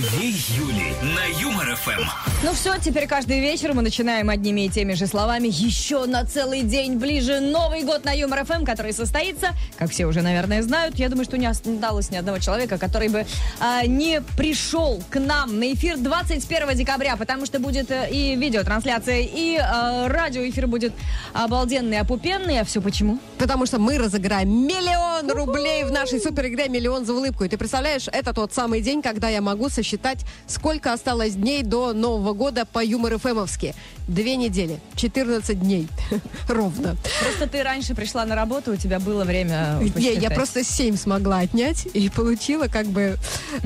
Две Юли на Юмор ФМ. Ну все, теперь каждый вечер мы начинаем одними и теми же словами. Еще на целый день ближе Новый год на Юмор ФМ, который состоится, как все уже, наверное, знают. Я думаю, что не осталось ни одного человека, который бы а, не пришел к нам на эфир 21 декабря, потому что будет э, и видеотрансляция, и э, радиоэфир будет обалденный, опупенный. А все почему? Потому что мы разыграем миллион рублей в нашей супер игре «Миллион за улыбку». И ты представляешь, это тот самый день, когда я могу сосчитать, сколько осталось дней до Нового года по юмор ФМовски. Две недели, 14 дней. Ровно. Просто ты раньше пришла на работу, у тебя было время Не, я просто 7 смогла отнять и получила как бы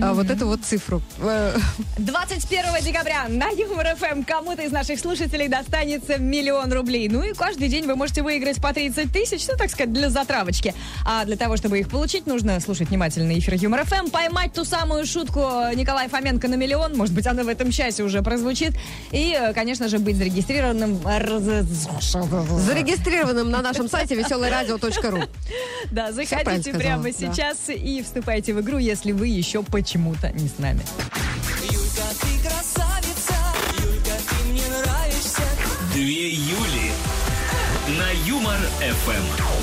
а, вот эту вот цифру. Э, 21 декабря на Юмор ФМ кому-то из наших слушателей достанется миллион рублей. Ну и каждый день вы можете выиграть по 30 тысяч, ну, так сказать, для затравочки. А для того, чтобы их получить, нужно слушать внимательно эфир Юмор ФМ, поймать ту самую шутку Николая Фоменко на миллион, может быть, она в этом часе уже прозвучит, и, э, конечно же, быть зарегистрированным... Зарегистрированным на нашем сайте веселорадио.ру. Да, заходите сказала, прямо да. сейчас и вступайте в игру, если вы еще почему-то не с нами. Юлька, ты красавица, Юлька, ты мне нравишься. Две Юли на Юмор ФМ. Вот,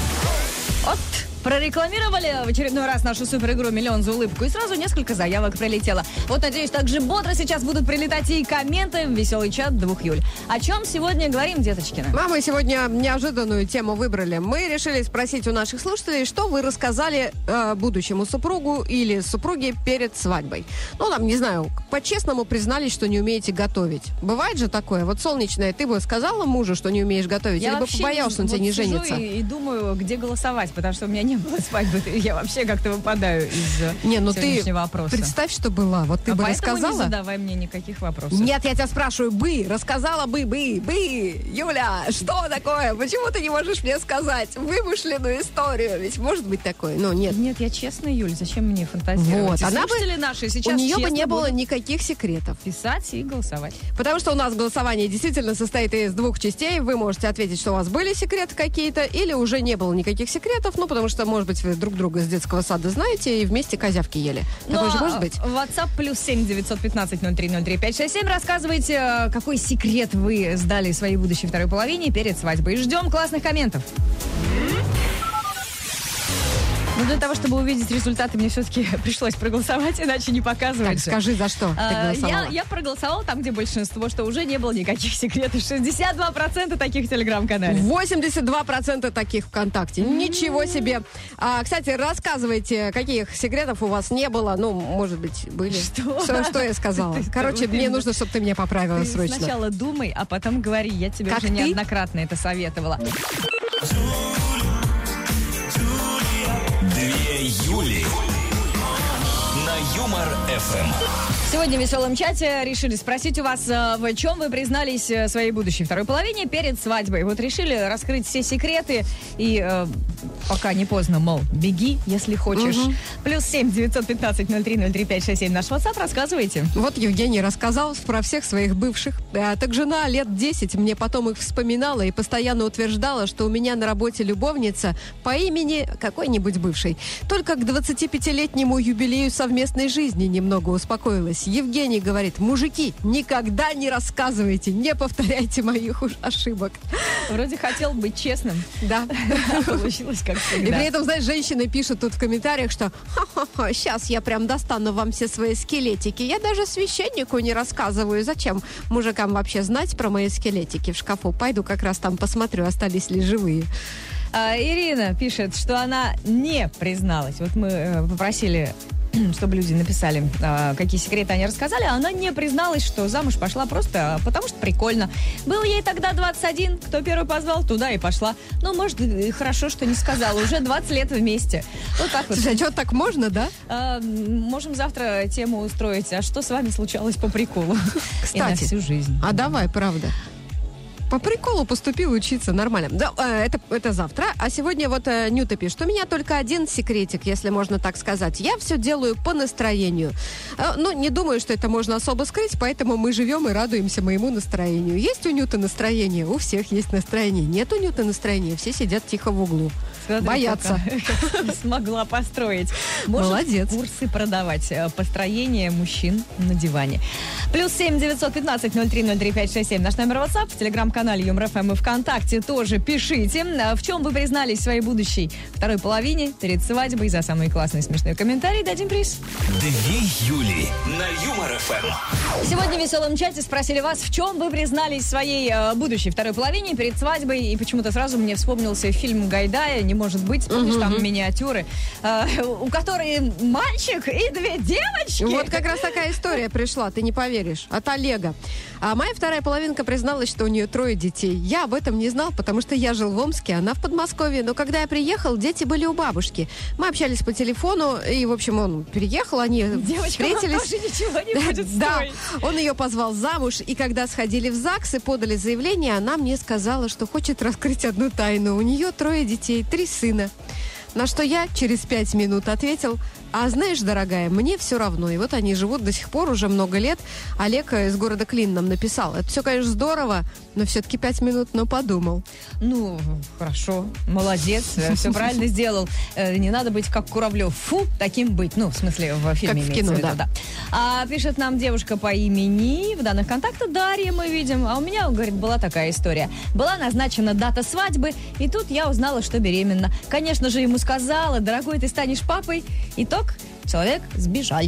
прорекламировали в очередной раз нашу супер-игру «Миллион за улыбку», и сразу несколько заявок прилетело. Вот, надеюсь, так же бодро сейчас будут прилетать и комменты в веселый чат двух Юль. О чем сегодня говорим, деточкина? А мы сегодня неожиданную тему выбрали. Мы решили спросить у наших слушателей, что вы рассказали э, будущему супругу или супруге перед свадьбой. Ну, там, не знаю, по-честному признались, что не умеете готовить. Бывает же такое? Вот, солнечная, ты бы сказала мужу, что не умеешь готовить, или бы побоялся, он вот тебе не женится? И, и думаю, где голосовать, потому что у меня не было свадьбы. Я вообще как-то выпадаю из э, Не, ну ты сегодняшнего опроса. представь, что была. Вот ты а бы поэтому не рассказала. задавай мне никаких вопросов. Нет, я тебя спрашиваю, бы, рассказала бы, бы, бы, Юля, что такое? Почему ты не можешь мне сказать вымышленную историю? Ведь может быть такое. Ну, нет. Нет, я честная, Юль, зачем мне фантазировать? Вот, И она бы- наши сейчас У нее бы не было никаких секретов. писать и голосовать. Потому что у нас голосование действительно состоит из двух частей. Вы можете ответить, что у вас были секреты какие-то, или уже не было никаких секретов, ну, потому что, может быть, вы друг друга с детского сада знаете и вместе козявки ели. Такое же Ну, а может быть? WhatsApp плюс семь девятьсот пятнадцать ноль три ноль три пять шесть семь. Рассказывайте, э, какой секрет вы сдали своей будущей второй половине перед свадьбой. Ждем классных комментов. Ну, для того, чтобы увидеть результаты, мне все-таки пришлось проголосовать, иначе не показывать. Так, скажи, за что ты А, голосовала? Я, я проголосовала там, где большинство, что уже не было никаких секретов. 62% таких в телеграм-канале. 82% таких ВКонтакте. Ничего себе. А, кстати, рассказывайте, каких секретов у вас не было. Ну, может быть, были. Что? Что, что я сказала? Ты- ты- Короче, ты- мне нужно, чтобы ты меня поправила Ты срочно. сначала думай, а потом говори. Я тебе Как уже ты? неоднократно это советовала. Юли Юмор ФМ. Сегодня в веселом чате решили спросить у вас, э, в чем вы признались э, своей будущей второй половине перед свадьбой. Вот решили раскрыть все секреты и э, пока не поздно, мол, беги, если хочешь. Плюс семь девятьсот пятнадцать ноль три ноль три пять шесть семь наш WhatsApp, рассказывайте. Вот Евгений рассказал про всех своих бывших. А, так жена лет 10 мне потом их вспоминала и постоянно утверждала, что у меня на работе любовница по имени какой-нибудь бывший. Только к 25-летнему юбилею совместной жизни немного успокоилась. Евгений говорит, мужики, никогда не рассказывайте, не повторяйте моих уж ошибок. Вроде хотел быть честным, Да. получилось как И всегда. при этом, знаешь, женщины пишут тут в комментариях, что «Ха-ха-ха, сейчас я прям достану вам все свои скелетики. Я даже священнику не рассказываю. Зачем мужикам вообще знать про мои скелетики в шкафу? Пойду как раз там посмотрю, остались ли живые. А, Ирина пишет, что она не призналась. Вот мы э, попросили чтобы люди написали, а, какие секреты они рассказали, а она не призналась, что замуж пошла просто а, потому, что прикольно. Был ей тогда 21, кто первый позвал, туда и пошла. Ну, может, и хорошо, что не сказала, уже 20 лет вместе. Вот так вот. Слушай, а что, так можно, да? А, можем завтра тему устроить, а что с вами случалось по приколу? И на Кстати, всю жизнь. А давай, правда. По приколу поступил учиться нормально. Да, э, это, это завтра. А сегодня вот э, Нюта пишет, у меня только один секретик, если можно так сказать. Я все делаю по настроению. Э, ну, не думаю, что это можно особо скрыть, поэтому мы живем и радуемся моему настроению. Есть у Нюты настроение? У всех есть настроение. Нет у Нюты настроения, все сидят тихо в углу. Смотри, Боятся. смогла построить. Может Молодец. курсы продавать. Построение мужчин на диване. Плюс семь девятьсот пятнадцать ноль три ноль три пять шесть семь. Наш номер WhatsApp. В телеграм-канале Юмор ФМ и ВКонтакте тоже пишите. А В чем вы признались своей будущей второй половине перед свадьбой. За самый классный смешной комментарий дадим приз. Две Юли на Юмор ФМ. Сегодня в веселом чате спросили вас, в чем вы признались своей э, будущей второй половине перед свадьбой. И почему-то сразу мне вспомнился фильм Гайдая «Не может быть». Помнишь, там миниатюры, э, у которой мальчик и две девочки. Вот как раз такая история пришла, ты не поверишь, от Олега. А моя вторая половинка призналась, что у нее трое детей. Я об этом не знал, потому что я жил в Омске, она в Подмосковье. Но когда я приехал, дети были у бабушки. Мы общались по телефону, и, в общем, он переехал, они Девочка, встретились. тоже ничего не будет Да, он ее позвал замуж, и когда сходили в ЗАГС и подали заявление, она мне сказала, что хочет раскрыть одну тайну. У нее трое детей, три сына. На что я через пять минут ответил, а знаешь, дорогая, мне все равно. И вот они живут до сих пор уже много лет. Олег э, из города Клин нам написал. Это все, конечно, здорово, но все-таки пять минут, но подумал. Ну, хорошо, молодец, все правильно сделал. Э, Не надо быть как Куравлев. Фу, таким быть. Ну, в смысле, в фильме в кино, в виду, да. А пишет нам девушка по имени, в данных контактах Дарья мы видим. А у меня, говорит, была такая история. Была назначена дата свадьбы, и тут я узнала, что беременна. Конечно же, ему сказала, дорогой, ты станешь папой. Итог, человек сбежал.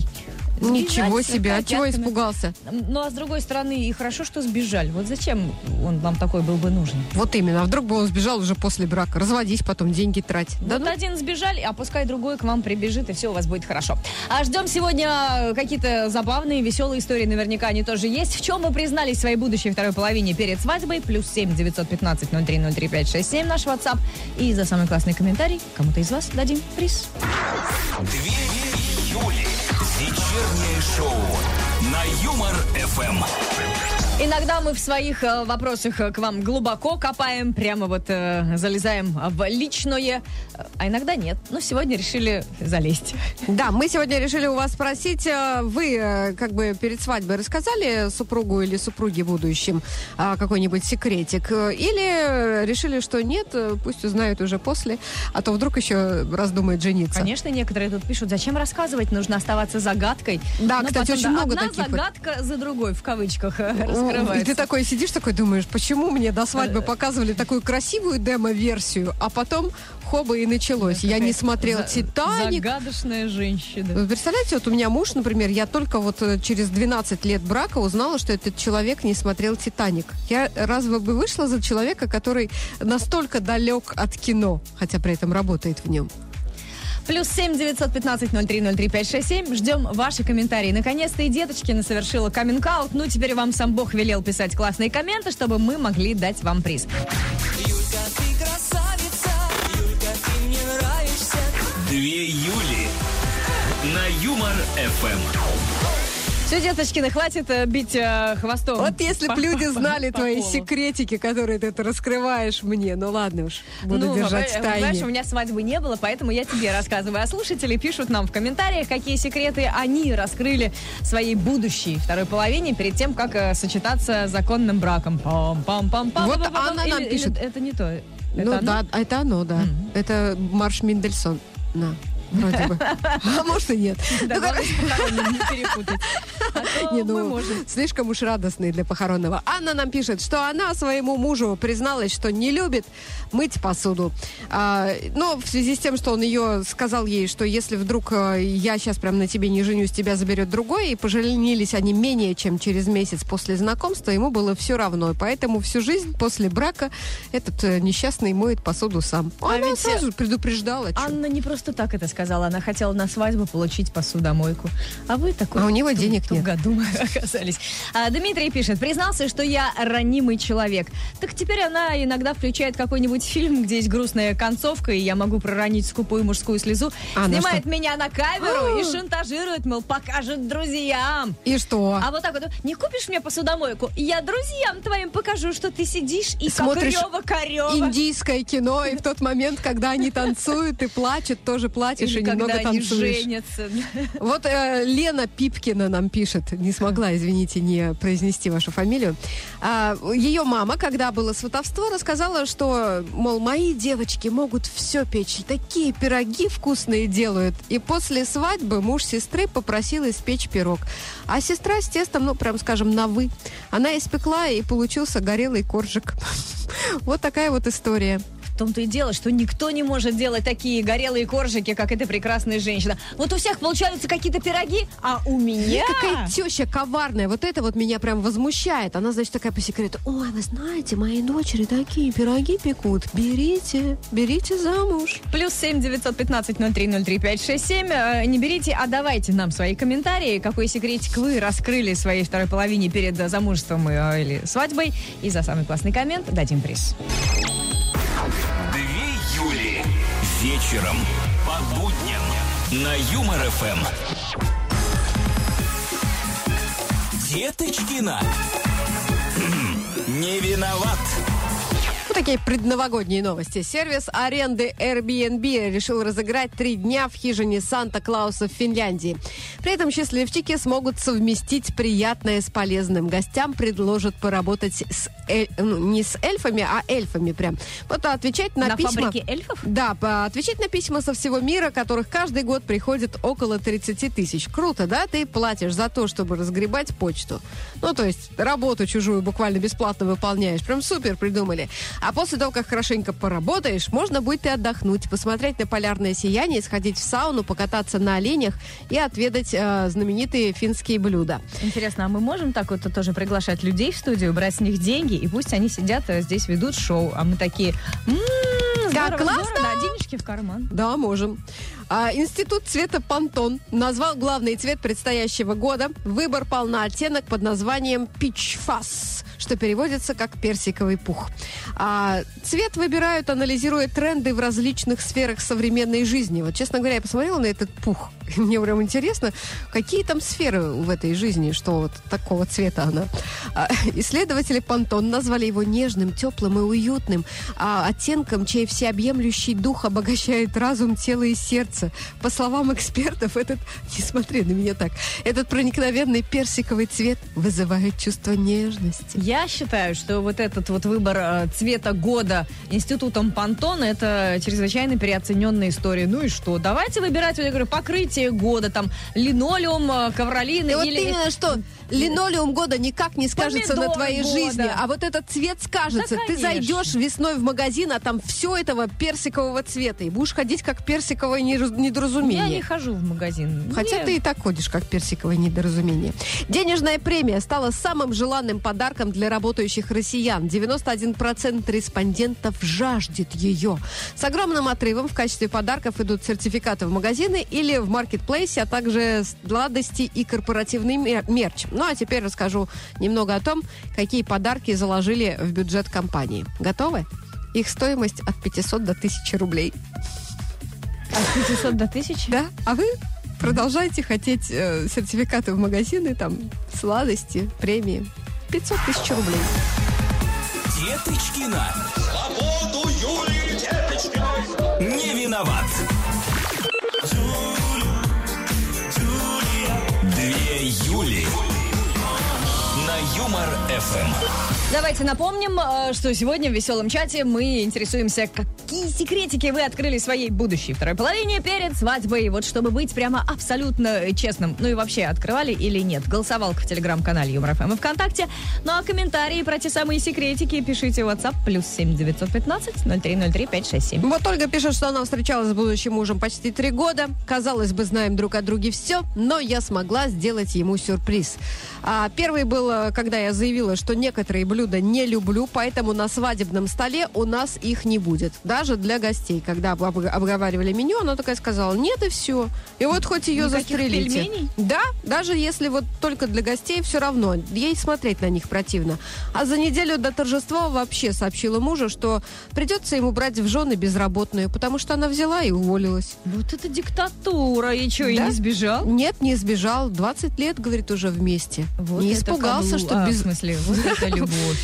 Ничего Сбежать себе, от чего испугался? Ну, а с другой стороны, и хорошо, что сбежали. Вот зачем он вам такой был бы нужен? Вот именно, а вдруг бы он сбежал уже после брака. Разводись потом, деньги трать. Да вот ну, один сбежали, а пускай другой к вам прибежит, и все у вас будет хорошо. А ждем сегодня какие-то забавные, веселые истории, наверняка они тоже есть. В чем вы признались в своей будущей второй половине перед свадьбой? Плюс семь девятьсот пятнадцать ноль три ноль три пять шесть семь наш WhatsApp. И за самый классный комментарий кому-то из вас дадим приз. Две. Вечернее шоу на Юмор ФМ. Иногда мы в своих э, вопросах э, к вам глубоко копаем, прямо вот э, залезаем в личное, а иногда нет. Но сегодня решили залезть. Да, мы сегодня решили у вас спросить, вы как бы перед свадьбой рассказали супругу или супруге будущим какой-нибудь секретик? Или решили, что нет, пусть узнают уже после, а то вдруг еще раздумает жениться? Конечно, некоторые тут пишут, зачем рассказывать, нужно оставаться загадкой. Да, Но кстати, потом, очень много одна таких вот. загадка за другой, в кавычках, э, И раскрывается. ты такой сидишь, такой думаешь, почему мне до свадьбы показывали такую красивую демо-версию, а потом хоба и началось. Я не смотрел за- «Титаник». Загадочная женщина. Вы представляете, вот у меня муж, например, я только вот э, через 12 лет брака узнала, что этот человек не смотрел «Титаник». Я разве бы вышла за человека, который настолько далек от кино, хотя при этом работает в нем? Плюс семь девятьсот пятнадцать ноль три ноль три пять шесть семь. Ждем ваши комментарии. Наконец-то и Деточкина совершила каминг-аут. Ну, теперь вам сам Бог велел писать классные комменты, чтобы мы могли дать вам приз. Юлька, ты красавица, Юлька, ты мне нравишься. Две Юли на Юмор ФМ. Все, Деточкина, хватит э, бить э, хвостом. Вот если бы люди знали по твои секретики, которые ты тут раскрываешь мне, ну ладно уж, буду ну, держать э, в Знаешь, у тайне. меня свадьбы не было, поэтому я тебе рассказываю. А слушатели пишут нам в комментариях, какие секреты они раскрыли своей будущей второй половине перед тем, как э, сочетаться законным браком. Пам-пам-пам-пам. Вот Пам-пам-пам. она нам Или- пишет. или Это не то. Ну Это оно? да, это оно, да. Это марш Мендельсон. На, вроде бы. А может и нет. Да, Ну, похоронным не перепутать. Не, мы ну, можем. слишком уж радостный для похоронного. Анна нам пишет, что она своему мужу призналась, что не любит мыть посуду. А, но в связи с тем, что он ее сказал ей, что если вдруг э, я сейчас прям на тебе не женюсь, тебя заберет другой, и поженились они менее чем через месяц после знакомства, ему было все равно. Поэтому всю жизнь после брака этот э, несчастный моет посуду сам. А Она ведь, сразу предупреждала. чё. Анна не просто так это сказала. Она хотела на свадьбу получить посудомойку. А вы такой... А у него денег нет. Году мы оказались. А, Дмитрий пишет, признался, что я ранимый человек. Так теперь она иногда включает какой-нибудь фильм, где есть грустная концовка, и я могу проронить скупую мужскую слезу. А, Снимает что? меня на камеру и А. шантажирует, мол, покажет друзьям. И что? А вот так вот, не купишь мне посудомойку? Я друзьям твоим покажу, что ты сидишь и Смотришь Рева-Корева. Индийское кино, и в тот момент, когда они танцуют и плачут, тоже плачешь Или и немного танцуешь. женятся. Вот э, Лена Пипкина нам пишет, не смогла, извините, не произнести вашу фамилию. А, ее мама, когда было сватовство, рассказала, что, мол, мои девочки могут все печь, такие пироги вкусные делают. И после свадьбы муж сестры попросил испечь пирог. А сестра с тестом, ну, прям скажем, на «вы». Она испекла, и получился горелый коржик. Вот такая вот история. В том-то и дело, что никто не может делать такие горелые коржики, как эта прекрасная женщина. Вот у всех получаются какие-то пироги, а у меня... Какая теща коварная. Вот это вот меня прям возмущает. Она, значит, такая по секрету. Ой, вы знаете, мои дочери такие пироги пекут. Берите, берите замуж. Плюс семь девятьсот пятнадцать ноль три ноль три пять шесть семь. Э, Не берите, а давайте нам свои комментарии. Какой секретик вы раскрыли своей второй половине перед э, замужеством э, или свадьбой. И за самый классный коммент дадим приз. Вечером по будням на Юмор ФМ. Деточкина. Не виноват. Такие предновогодние новости. Сервис аренды Airbnb решил разыграть три дня в хижине Санта-Клауса в Финляндии. При этом счастливчики смогут совместить приятное с полезным. Гостям предложат поработать с эль- ну, не с эльфами, а эльфами прям. Вот отвечать на, На письма. фабрике эльфов? Да, отвечать на письма со всего мира, которых каждый год приходит около 30 тысяч. Круто, да? Ты платишь за то, чтобы разгребать почту. Ну, то есть работу чужую буквально бесплатно выполняешь. Прям супер придумали. А после того, как хорошенько поработаешь, можно будет и отдохнуть, посмотреть на полярное сияние, сходить в сауну, покататься на оленях и отведать э, знаменитые финские блюда. Интересно, а мы можем так вот тоже приглашать людей в студию, брать с них деньги, и пусть они сидят э, здесь, ведут шоу, а мы такие, «М, Как здорово, классно!» здорово, да, денежки в карман. Да, можем. А, Институт цвета Пантон назвал главный цвет предстоящего года. Выбор пал на оттенок под названием Fuzz, что переводится как персиковый пух. А, цвет выбирают, анализируя тренды в различных сферах современной жизни. Вот, честно говоря, я посмотрела на этот пух. Мне прям интересно, какие там сферы в этой жизни, что вот такого цвета она. А, исследователи Пантон назвали его нежным, теплым и уютным, а оттенком, чей всеобъемлющий дух обогащает разум, тело и сердце. По словам экспертов, этот, не смотри на меня так, этот проникновенный персиковый цвет вызывает чувство нежности. Я считаю, что вот этот вот выбор э, цвета года институтом Пантон это чрезвычайно переоцененная история. Ну и что? Давайте выбирать, вот я говорю, покрытие года, там, линолеум, э, ковролины И вот или... именно что линолеум года никак не скажется на Помидор твоей года. жизни, а вот этот цвет скажется. Да, Ты зайдешь весной в магазин, а там все этого персикового цвета, и будешь ходить как персиковое недоразумение. Я не хожу в магазин. Хотя Мне- ты и так ходишь, как персиковое недоразумение. Денежная премия стала самым желанным подарком для работающих россиян. 91% респондентов жаждет ее. С огромным отрывом в качестве подарков идут сертификаты в магазины или в маркетплейсе, а также сладости и корпоративный мер- мерч. Ну а теперь расскажу немного о том, какие подарки заложили в бюджет компании. Готовы? Их стоимость от 500 до 1000 рублей. От 500 до 1000? Да, а вы продолжаете хотеть э, сертификаты в магазины, там, сладости, премии. 500 тысяч рублей. Деточкина. Свободу Юлии Деточкиной. Не виноват. Две Юли. Юмор ФМ. Давайте напомним, э, что сегодня в веселом чате мы интересуемся, какие секретики вы открыли своей будущей второй половине перед свадьбой. Вот чтобы быть прямо абсолютно честным. Ну и вообще, открывали или нет. Голосовалка в телеграм-канале Юмор ФМ и ВКонтакте. Ну а комментарии про те самые секретики пишите в WhatsApp плюс 7 915 0303 567. Вот Ольга пишет, что она встречалась с будущим мужем почти три года. Казалось бы, знаем друг о друге все, но я смогла сделать ему сюрприз. А, первый был, э, когда когда я заявила, что некоторые блюда не люблю, поэтому на свадебном столе у нас их не будет. Даже для гостей. Когда об- об- обговаривали меню, она такая сказала, нет и все. И вот хоть ее Никаких застрелите. пельменей? Да, даже если вот только для гостей, все равно. Ей смотреть на них противно. А за неделю до торжества вообще сообщила мужу, что придется ему брать в жены безработную, потому что она взяла и уволилась. Вот это диктатура. И что, и Да? не сбежал? Нет, не сбежал. 20 лет, говорит, уже вместе. Вот не испугался, каблу- что а, без... В смысле, вот это любовь.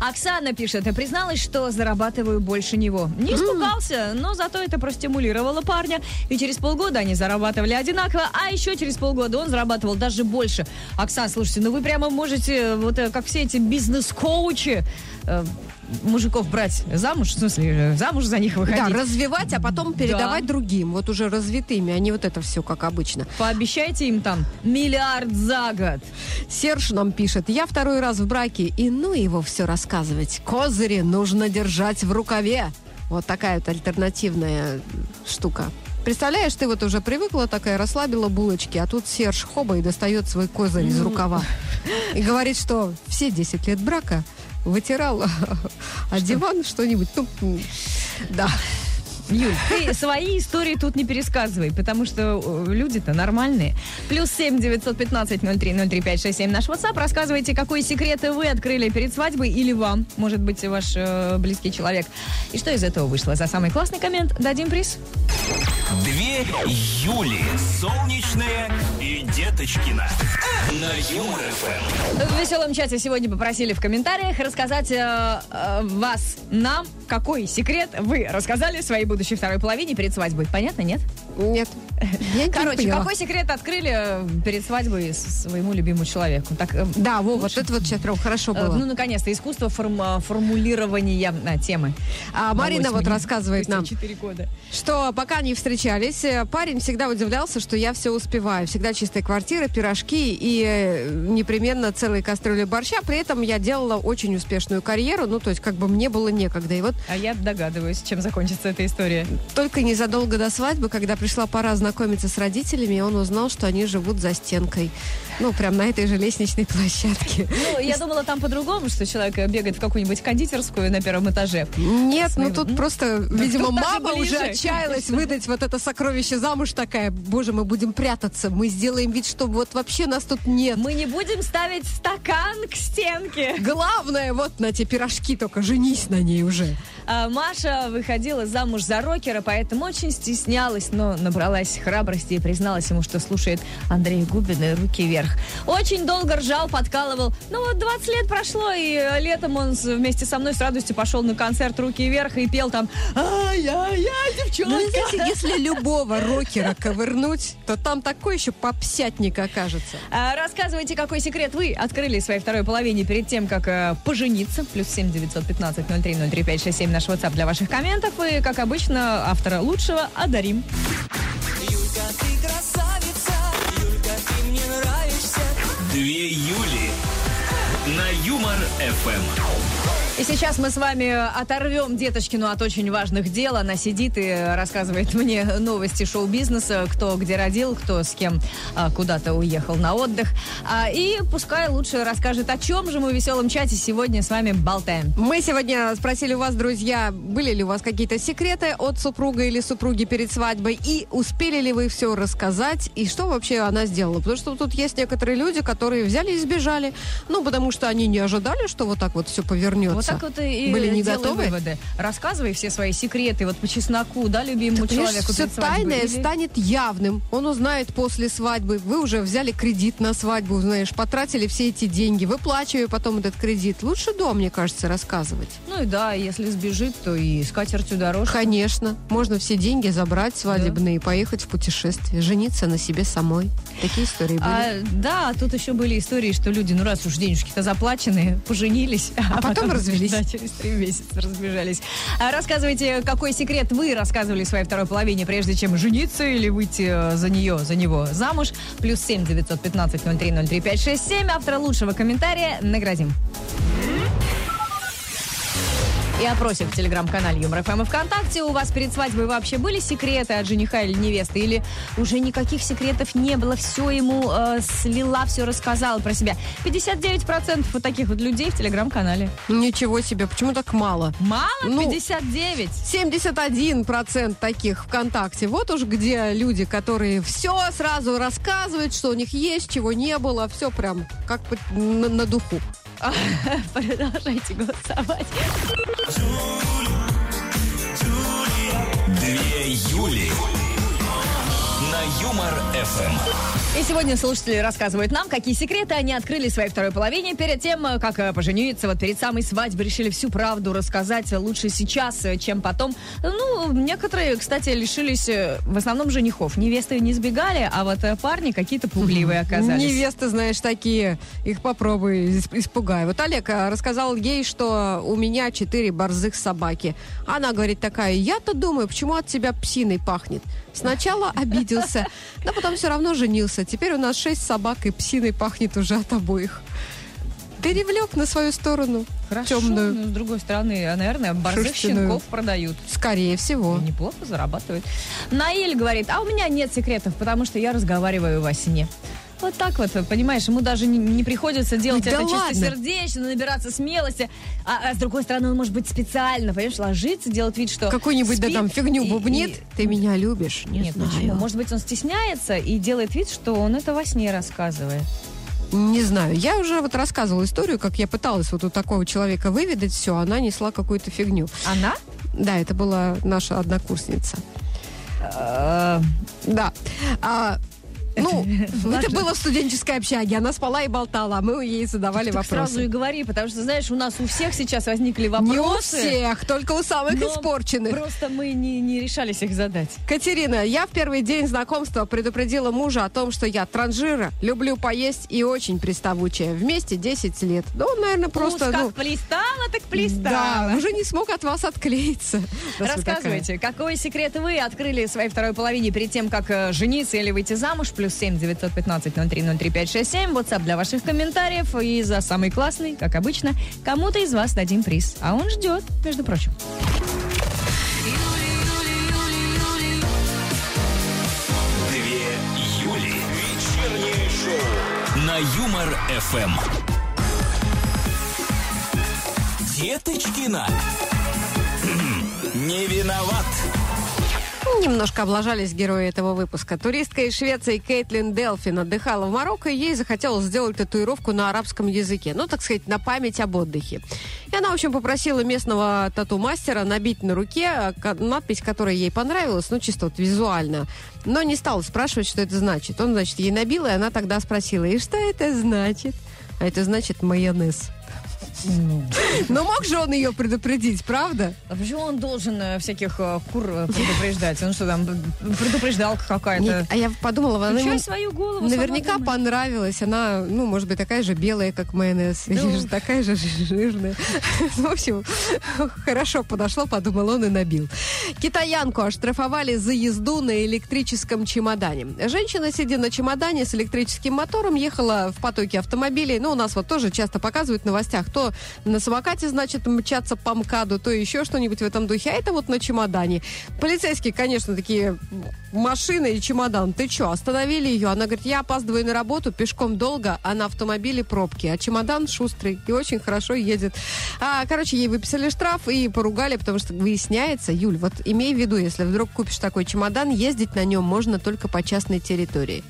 Оксана пишет, призналась, что зарабатываю больше него. Не испугался, но зато это простимулировало парня. И через полгода они зарабатывали одинаково, а еще через полгода он зарабатывал даже больше. Оксана, слушайте, ну вы прямо можете, вот э, как все эти бизнес-коучи, э, мужиков брать замуж, в смысле, э, замуж за них Да, выходить. развивать, а потом передавать другим, вот уже развитыми, а не вот это все, как обычно. Пообещайте им там миллиард за год. Серж нам пишет, я второй раз в браке, и ну его все рассказывать. Козыри нужно держать в рукаве. Вот такая вот альтернативная штука. Представляешь, ты вот уже привыкла такая, расслабила булочки, а тут Серж хоба и достает свой козырь из рукава. И говорит, что все 10 лет брака вытирал а диван что-нибудь. Ну, да. Юль, ты свои истории тут не пересказывай, потому что э, люди-то нормальные. Плюс семь девятьсот пятнадцать ноль три ноль три пять шесть семь наш WhatsApp. Рассказывайте, какой секреты вы открыли перед свадьбой или вам, может быть, ваш э, близкий человек. И что из этого вышло? За самый классный коммент дадим приз. Две Юли. Солнечная и Деточкина. На Юмор ФМ. В веселом чате сегодня попросили в комментариях рассказать э, э, вас, нам, какой секрет вы рассказали своей будущей второй половине перед свадьбой. Понятно, нет? Нет. Я Короче, какой секрет открыли э, перед свадьбой своему любимому человеку? Так, э, Да, во, вот это вот сейчас прям хорошо Э, было. Ну, наконец-то, искусство форм- формулирования а, темы. А Марина вот рассказывает нам, 4 года. что пока не встречались, э, парень всегда удивлялся, что я все успеваю. Всегда чистая квартира, пирожки и э, непременно целые кастрюли борща. При этом я делала очень успешную карьеру, ну, то есть как бы мне было некогда. И вот А я догадываюсь, чем закончится эта история. только незадолго до свадьбы, когда пришла пора знакомиться с родителями, он узнал, что они живут за стенкой. Ну, прям на этой же лестничной площадке. Ну, я думала там по-другому, что человек бегает в какую-нибудь кондитерскую на первом этаже. Нет, ну тут ну, просто, видимо, тут даже мама уже отчаялась выдать вот это сокровище замуж такая. Боже, мы будем прятаться, мы сделаем вид, что вот вообще нас тут нет. Мы не будем ставить стакан к стенке. Главное, вот на те пирожки только женись на ней уже. А, Маша выходила замуж за рокера, поэтому очень стеснялась, но набралась храбрости и призналась ему, что слушает Андрея Губина «Руки вверх». Очень долго ржал, подкалывал. Ну вот 20 лет прошло, и летом он вместе со мной с радостью пошел на концерт «Руки вверх» и пел там «Ай-яй-яй, девчонка». Ну, знаете, если любого рокера ковырнуть, то там такой еще попсятник окажется. А, Рассказывайте, какой секрет вы открыли своей второй половине перед тем, как э, пожениться. Плюс семь девятьсот пятнадцать ноль три ноль три пять шесть семь наш WhatsApp для ваших комментов. И, как обычно, автора лучшего одарим. Юлька, ты красавица, Юлька, ты мне нравишься. Две Юли. На Юмор ФМ. И сейчас мы с вами оторвем Деточкину от очень важных дел. Она сидит и рассказывает мне новости шоу-бизнеса, кто где родил, кто с кем а, куда-то уехал на отдых. А, и пускай лучше расскажет, о чем же мы в веселом чате сегодня с вами болтаем. Мы сегодня спросили у вас, друзья, были ли у вас какие-то секреты от супруга или супруги перед свадьбой, и успели ли вы все рассказать, и что вообще она сделала? Потому что тут есть некоторые люди, которые взяли и сбежали, ну, потому что они не ожидали, что вот так вот все повернется. Так вот и Были не готовы? выводы. Рассказывай все свои секреты вот по чесноку, да, любимому человеку. все тайное Или- станет явным. Он узнает после свадьбы. Вы уже взяли кредит на свадьбу, знаешь, потратили все эти деньги, выплачивая потом этот кредит. Лучше до, мне кажется, рассказывать. Ну и да, если сбежит, то и с катертью дорожка. Конечно. Можно все деньги забрать свадебные и поехать в путешествие. Жениться на себе самой. Такие истории были. А, да, тут еще были истории, что люди, ну раз уж денежки-то заплачены, поженились, а, потом развелись. Да, через три месяца разбежались. А рассказывайте, какой секрет вы рассказывали своей второй половине, прежде чем жениться или выйти э, за нее, за него замуж. Плюс семь девятьсот пятнадцать ноль три ноль три пять шесть семь. Автора лучшего комментария наградим. И опросик в телеграм-канале Юмор ФМ и ВКонтакте. У вас перед свадьбой вообще были секреты от жениха или невесты? Или уже никаких секретов не было, все ему э, слила, все рассказала про себя? 59% вот таких вот людей в телеграм-канале. Ничего себе, почему так мало? Мало? Ну, 59? 71% таких ВКонтакте. Вот уж где люди, которые все сразу рассказывают, что у них есть, чего не было. Все прям как на, на духу. Продолжайте голосовать. Две Юли. Юмор ФМ. И сегодня слушатели рассказывают нам, какие секреты они открыли своей второй половине перед тем, э, как э, пожениться. Вот перед самой свадьбой решили всю правду рассказать лучше сейчас, э, чем потом. Ну, некоторые, кстати, лишились э, в основном женихов. Невесты не сбегали, а вот э, парни какие-то пугливые оказались. Невесты, знаешь, такие. Их попробуй ис- испугай. Вот Олег рассказал ей, что у меня четыре борзых собаки. Она говорит такая, я-то думаю, почему от тебя псиной пахнет? Сначала обиделся, но потом все равно женился. Теперь у нас шесть собак, и псиной пахнет уже от обоих. Перевлек на свою сторону Хорошо, темную. но с другой стороны, наверное, борзых щенков продают. Скорее всего. И неплохо зарабатывают. Наиль говорит, а у меня нет секретов, потому что я разговариваю во сне. Вот так вот, понимаешь, ему даже не, не приходится делать Да это ладно? чистосердечно, набираться смелости. А, а с другой стороны, он может быть специально, понимаешь, ложиться, делать вид, что Какую-нибудь, да там, фигню и- бубнит. и- Ты меня любишь? Не Нет, знаю. почему? Может быть, он стесняется и делает вид, что он это во сне рассказывает. Не знаю. Я уже вот рассказывала историю, как я пыталась вот у такого человека выведать все, она несла какую-то фигню. Она? Да, это была наша однокурсница. Э, Да. А, ну, это было в студенческой общаге. Она спала и болтала, а мы ей задавали Так сразу и вопросы. говори, потому что, знаешь, у нас у всех сейчас возникли Не вопросы. у всех, только у самых испорченных. Просто мы не, не решались их задать. Катерина, я в первый день знакомства предупредила мужа о том, что я транжира, люблю поесть и очень приставучая. Вместе 10 лет. Да он, наверное, просто... Уж как ну, плестала, так плестала. да, уже не смог от вас отклеиться. Рассказывайте, какой секрет вы открыли своей второй половине перед тем, как э, жениться или выйти замуж? Плюс семь девятьсот пятнадцать ноль три ноль три пять шесть семь. WhatsApp для ваших комментариев. И за самый классный, как обычно, кому-то из вас дадим приз. А он ждет, между прочим. Две Юли. Вечернее шоу. На Юмор ФМ. Деточкина. Не виноват. Немножко облажались герои этого выпуска. Туристка из Швеции Кейтлин Делфин отдыхала в Марокко, и ей захотелось сделать татуировку на арабском языке. Ну, так сказать, на память об отдыхе. И она, в общем, попросила местного тату-мастера набить на руке э, надпись, которая ей понравилась, ну, чисто вот визуально. Но не стала спрашивать, что это значит. Он, значит, ей набил, и она тогда спросила, и что это значит? А это значит майонез. Но мог же он ее предупредить, правда? А почему он должен э, всяких э, кур э, предупреждать? Он что там, предупреждалка какая-то? А я подумала, она ему свою голову. наверняка понравилась. Она, ну, может быть, такая же белая, как майонез, Ну. или такая же жирная. В общем, хорошо подошло, подумал он и набил. Китаянку оштрафовали за езду на электрическом чемодане. Женщина, сидя на чемодане с электрическим мотором, ехала в потоке автомобилей. Ну, у нас вот тоже часто показывают в новостях. То на самокате, значит, мчаться по МКАДу, то еще что-нибудь в этом духе. А это вот на чемодане. Полицейские, конечно, такие машина и чемодан. Ты что, остановили ее? Она говорит, я опаздываю на работу, пешком долго, а на автомобиле пробки. А чемодан шустрый и очень хорошо едет. А, короче, ей выписали штраф и поругали, потому что выясняется, Юль, вот имей в виду, если вдруг купишь такой чемодан, ездить на нем можно только по частной территории.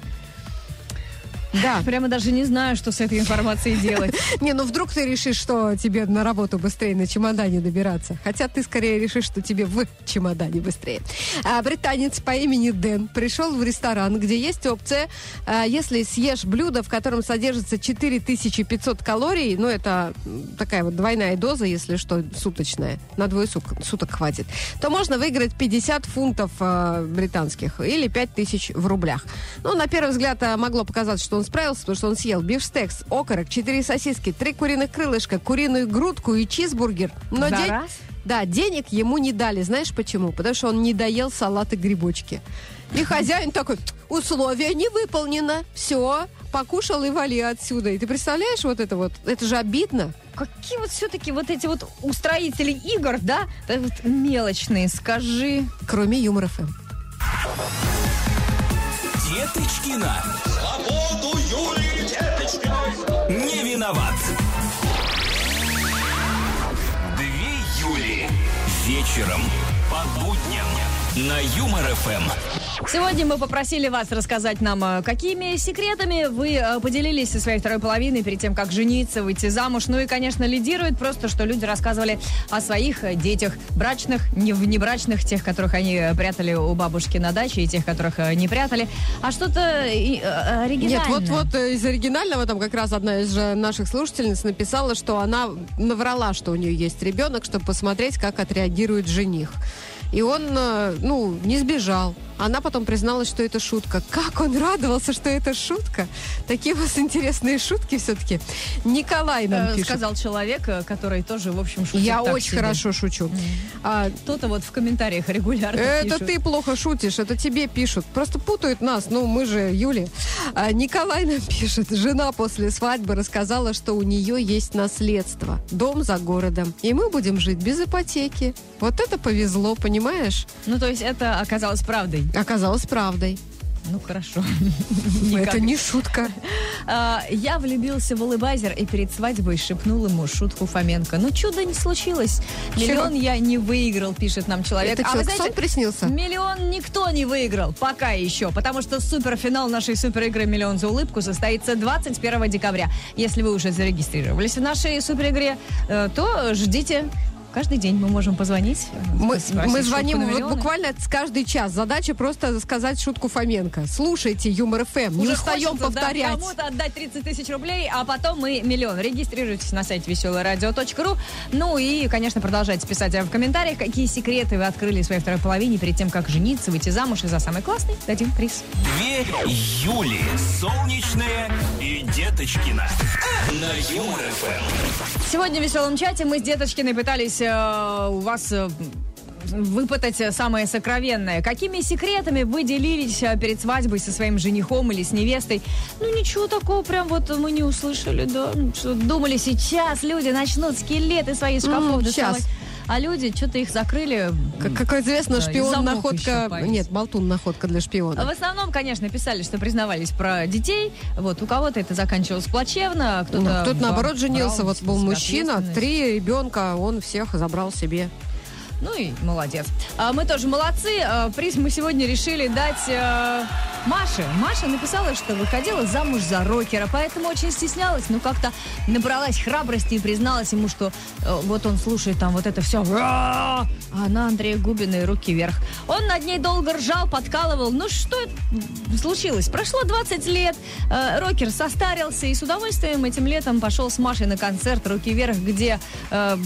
Да. Прямо даже не знаю, что с этой информацией делать. Не, ну вдруг ты решишь, что тебе на работу быстрее на чемодане добираться. Хотя ты скорее решишь, что тебе в чемодане быстрее. А, британец по имени Дэн пришел в ресторан, где есть опция, а, если съешь блюдо, в котором содержится 4500 калорий, ну это такая вот двойная доза, если что, суточная, на двое суток, суток хватит, то можно выиграть 50 фунтов а, британских или 5000 в рублях. Ну, на первый взгляд могло показаться, что он справился, потому что он съел бифштекс, окорок, 4 сосиски, 3 куриных крылышка, куриную грудку и чизбургер. Но За день- раз? Да, денег ему не дали. Знаешь почему? Потому что он не доел салат и грибочки. И хозяин такой, условие не выполнено. Все, покушал и вали отсюда. И ты представляешь вот это вот? Это же обидно. какие вот все-таки вот эти вот устроители игр, да, да, вот мелочные, скажи. Кроме Юмор ФМ. Деточкина. Свободу Юлии Деточкиной! Не виноват. Две Юли. Вечером. По будням. На Юмор ФМ. Сегодня мы попросили вас рассказать нам, э, какими секретами вы э, поделились со своей второй половиной перед тем, как жениться, выйти замуж. Ну и, конечно, лидирует просто, что люди рассказывали о своих э, детях, брачных, не внебрачных, тех, которых они прятали у бабушки на даче, и тех, которых не прятали. А что-то оригинальное. Нет, вот, вот из оригинального там как раз одна из же наших слушательниц написала, что она наврала, что у нее есть ребенок, чтобы посмотреть, как отреагирует жених. И он, э, ну, не сбежал. Она потом призналась, что это шутка. Как он радовался, что это шутка. Такие у вас интересные шутки все-таки. Николай нам Э, пишет. Сказал человек, э, который тоже, в общем, шутит Я очень себе. хорошо шучу. А, Кто-то вот в комментариях регулярно Это пишут. ты плохо шутишь, это тебе пишут. Просто путают нас, ну мы же Юли. А, Николай нам пишет, жена после свадьбы рассказала, что у нее есть наследство, дом за городом, и мы будем жить без ипотеки. Вот это повезло, понимаешь? Ну, то есть это оказалось правдой. Оказалось правдой. Ну, хорошо. Это не шутка. А, Я влюбился в улыбайзер и перед свадьбой шепнул ему шутку Фоменко. Но чудо не случилось. Миллион я не выиграл, пишет нам человек. Это а знаете, сон приснился? Миллион никто не выиграл, пока еще, потому что суперфинал нашей суперигры «Миллион за улыбку» состоится 21 декабря. Если вы уже зарегистрировались в нашей суперигре, э, то ждите. Каждый день мы можем позвонить. э, Мы, спросить мы звоним вот буквально каждый час. Задача просто сказать шутку Фоменко. Слушайте Юмор ФМ, не устаем хочется, да, повторять. кому-то отдать 30 тысяч рублей, а потом мы миллион. Регистрируйтесь на сайте веселорадио.ру. Ну и, конечно, продолжайте писать в комментариях, какие секреты вы открыли своей второй половине перед тем, как жениться, выйти замуж. И за самый классный дадим приз. Две Юли. Солнечная и Деточкина. На Юмор ФМ. Сегодня в веселом чате мы с Деточкиной пытались э, у вас э, выпытать э, самое сокровенное. Какими секретами вы делились э, перед свадьбой со своим женихом или с невестой? Ну, ничего такого прям вот мы не услышали, да. Что думали, сейчас люди начнут скелеты свои шкафов М, доставать. щас. А люди что-то их закрыли. Как, как известно, Да, шпион находка... Нет, болтун находка для шпиона. В основном, конечно, писали, что признавались про детей. Вот у кого-то это заканчивалось плачевно, кто-то... Ну, Кто-то наоборот женился, вот был мужчина, три ребенка, он всех забрал себе. Ну и молодец. А, мы тоже молодцы. А, приз мы сегодня решили дать э, Маше. Маша написала, что выходила замуж за рокера, поэтому очень стеснялась, но как-то набралась храбрости и призналась ему, что э, вот он слушает там вот это все. А она Андрея Губина и руки вверх. Он над ней долго ржал, подкалывал. Ну что случилось? Прошло 20 лет, э, рокер состарился и с удовольствием этим летом пошел с Машей на концерт «Руки вверх», где э,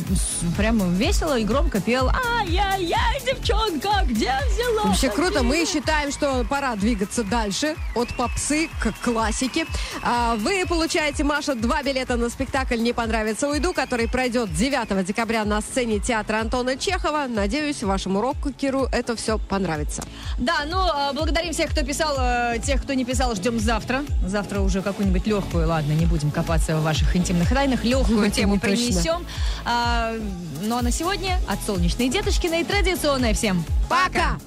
прямо весело и громко пел «Ай-яй-яй, девчонка, где взяла?» Вообще круто. Мы считаем, что пора двигаться дальше от попсы к классике. А, Вы получаете, Маша, два билета на спектакль «Не понравится, уйду», который пройдет 9 декабря на сцене театра Антона Чехова. Надеюсь, вашему рокеру это все понравится. Да, ну, э, благодарим всех, кто писал, э, тех, кто не писал, ждем завтра. Завтра уже какую-нибудь легкую, ладно, не будем копаться в ваших интимных тайнах, легкую Это тему принесем. А, ну, а на сегодня от Солнечной Деточкиной традиционное всем Пока!